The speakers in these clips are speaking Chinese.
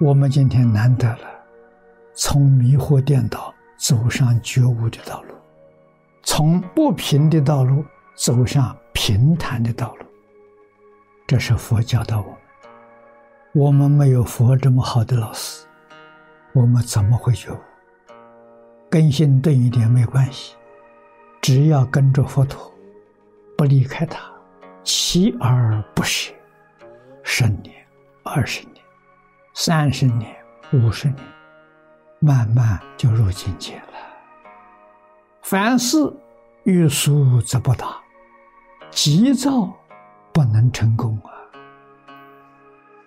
我们今天难得了，从迷惑颠倒走上觉悟的道路，从不平的道路走上平坦的道路。这是佛教导我们。我们没有佛这么好的老师，我们怎么会觉悟？根性钝一点没关系，只要跟着佛陀，不离开他，锲而不舍，十年、二十年、三十年、五十年，慢慢就入境界了。凡事欲速则不达，急躁不能成功啊！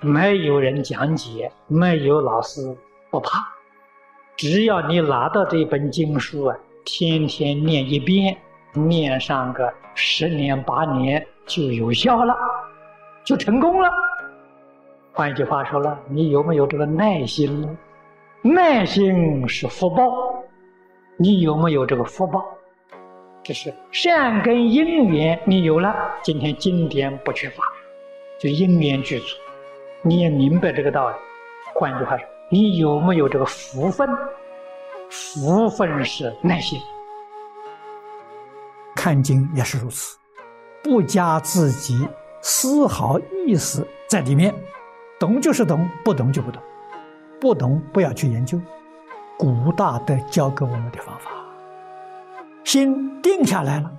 没有人讲解，没有老师，不怕。只要你拿到这本经书啊，天天念一遍，念上个十年八年就有效了，就成功了。换一句话说了，你有没有这个耐心呢？耐心是福报，你有没有这个福报？这是善根因缘，你有了，今天经典不缺乏，就因缘具足，你也明白这个道理。换句话说。你有没有这个福分？福分是耐心。看经也是如此，不加自己丝毫意思在里面，懂就是懂，不懂就不懂，不懂不要去研究。古大德教给我们的方法，心定下来了，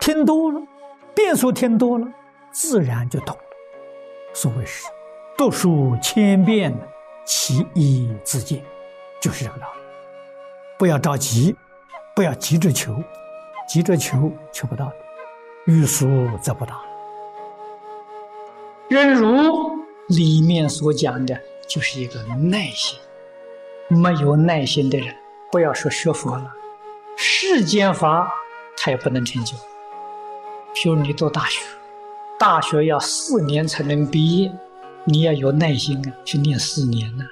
听多了，变数听多了，自然就懂了。所谓是读书千遍。其义自见，就是这个道理。不要着急，不要急着求，急着求求不到的。欲速则不达。忍辱里面所讲的就是一个耐心。没有耐心的人，不要说学佛了，世间法他也不能成就。譬如你读大学，大学要四年才能毕业。你要有耐心啊，去念四年呢。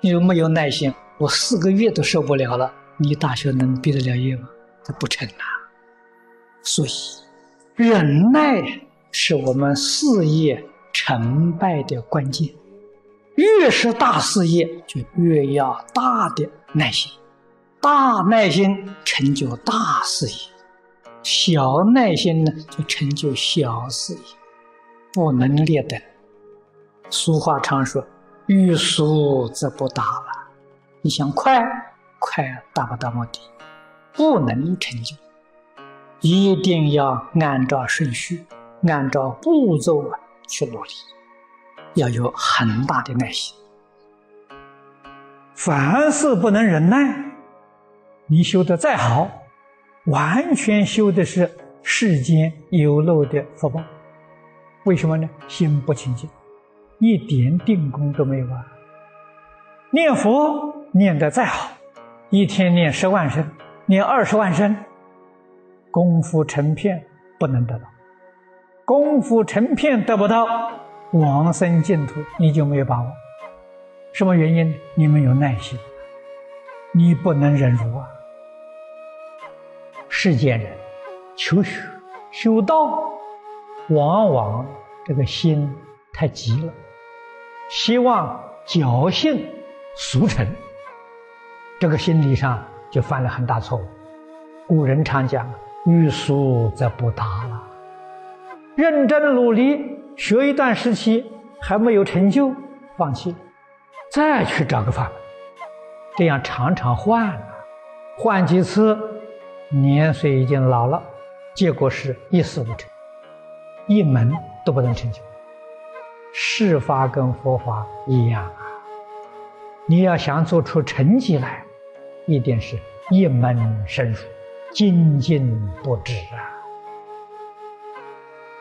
你没有耐心？我四个月都受不了了，你大学能毕得了业吗？这不成啊。所以，忍耐是我们事业成败的关键。越是大事业，就越要大的耐心。大耐心成就大事业，小耐心呢就成就小事业，不能劣等。俗话常说：“欲速则不达了。”你想快，快达不到目的，不能成就。一定要按照顺序，按照步骤啊去努力，要有很大的耐心。凡事不能忍耐，你修的再好，完全修的是世间有漏的福报。为什么呢？心不清净。一点定功都没有啊！念佛念得再好，一天念十万声，念二十万声，功夫成片不能得到，功夫成片得不到，往生净土你就没有把握。什么原因？你没有耐心，你不能忍辱啊！世间人求学修道，往往这个心太急了。希望侥幸速成，这个心理上就犯了很大错误。古人常讲：“欲速则不达了。”认真努力学一段时期还没有成就，放弃，再去找个法门，这样常常换，换几次，年岁已经老了，结果是一事无成，一门都不能成就。事法跟佛法一样啊！你要想做出成绩来，一定是一门深入，精进不止啊！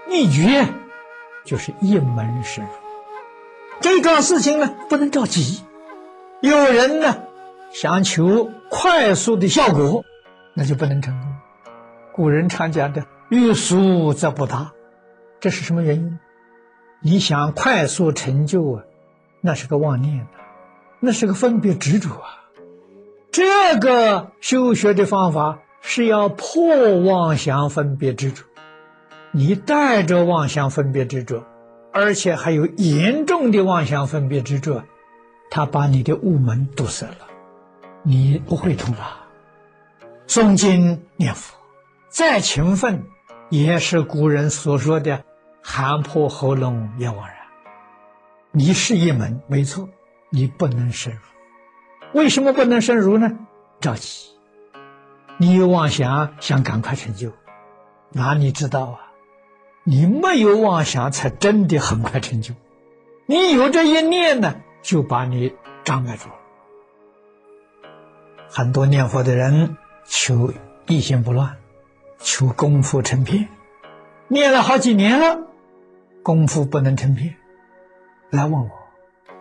秘诀就是一门深入。这个事情呢，不能着急。有人呢想求快速的效果，那就不能成功。古人常讲的“欲速则不达”，这是什么原因？你想快速成就啊，那是个妄念那是个分别执着啊。这个修学的方法是要破妄想分别执着。你带着妄想分别执着，而且还有严重的妄想分别执着，他把你的雾门堵塞了，你不会通了。诵经念佛，再勤奋，也是古人所说的“寒破喉咙也枉然”。你是一门，没错，你不能深入。为什么不能深入呢？着急，你有妄想，想赶快成就，哪里知道啊？你没有妄想，才真的很快成就。你有这一念呢，就把你障碍住了。很多念佛的人求一心不乱，求功夫成片，念了好几年了，功夫不能成片，来问我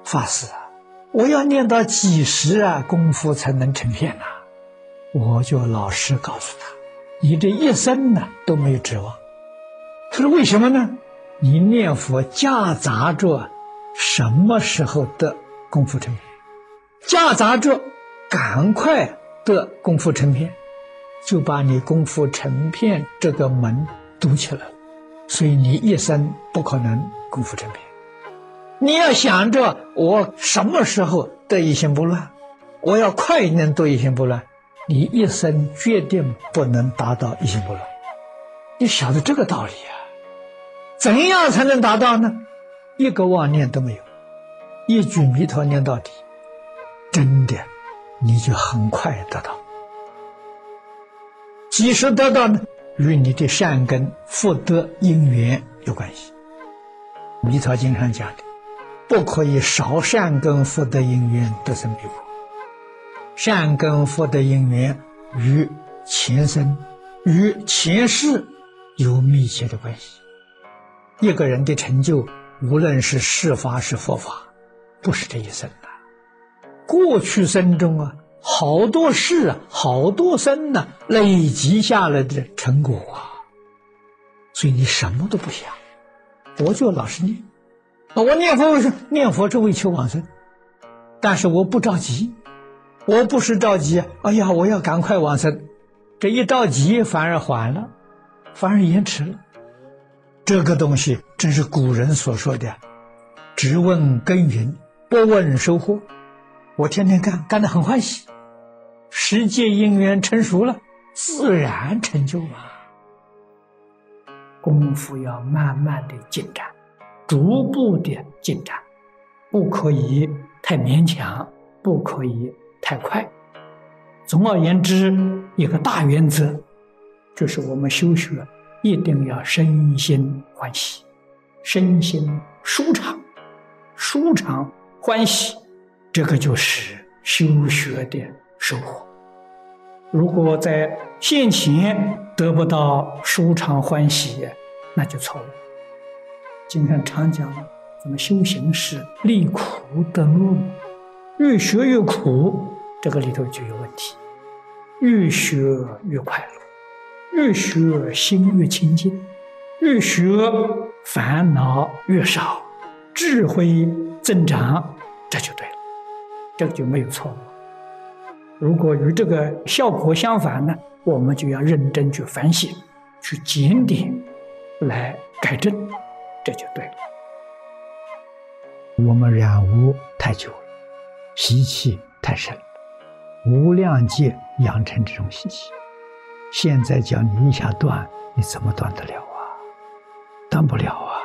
法师啊，我要念到几时啊，功夫才能成片呢？我就老实告诉他，你这一生呢都没有指望。他说为什么呢？你念佛夹杂着。什么时候得功夫成片？夹杂着赶快得功夫成片，就把你功夫成片这个门堵起来了，所以你一生不可能功夫成片。你要想着我什么时候得一心不乱，我要快一点得一心不乱，你一生决定不能达到一心不乱。你晓得这个道理啊？怎样才能达到呢？一个妄念都没有，一句弥陀念到底，真的，你就很快得到。即使得到呢，与你的善根福德因缘有关系。弥陀经上讲的，不可以少善根福德因缘得生彼国。善根福德因缘与前生、与前世有密切的关系。一个人的成就。无论是世法是佛法，不是这一生啊。过去生中啊，好多事啊，好多生呢，累积下来的成果啊。所以你什么都不想，我就老实念。我念佛是念佛，只为求往生，但是我不着急，我不是着急。哎呀，我要赶快往生，这一着急反而缓了，反而延迟了。这个东西正是古人所说的“只问耕耘，不问收获”。我天天干，干得很欢喜。时界因缘成熟了，自然成就嘛。功夫要慢慢的进展，逐步的进展，不可以太勉强，不可以太快。总而言之，一个大原则就是我们修学。一定要身心欢喜，身心舒畅，舒畅欢喜，这个就是修学的收获。如果在现前得不到舒畅欢喜，那就错了。经常常讲，咱们修行是离苦得乐，越学越苦，这个里头就有问题；越学越快乐。越学心越清净，越学烦恼越少，智慧增长，这就对了，这就没有错误。如果与这个效果相反呢，我们就要认真去反省，去检点，来改正，这就对了。我们染污太久了，习气太深，无量界养成这种习气。现在叫你一下断，你怎么断得了啊？断不了啊！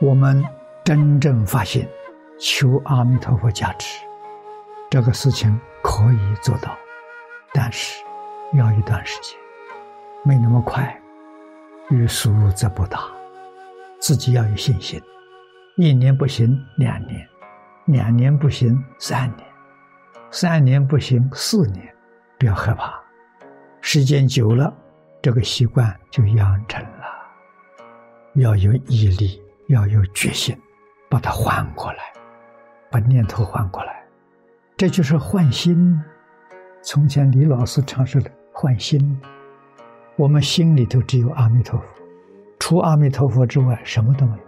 我们真正发现，求阿弥陀佛加持，这个事情可以做到，但是要一段时间，没那么快，欲速则不达，自己要有信心。一年不行，两年；两年不行，三年；三年不行，四年。不要害怕。时间久了，这个习惯就养成了。要有毅力，要有决心，把它换过来，把念头换过来，这就是换心。从前李老师常说的换心，我们心里头只有阿弥陀佛，除阿弥陀佛之外什么都没有。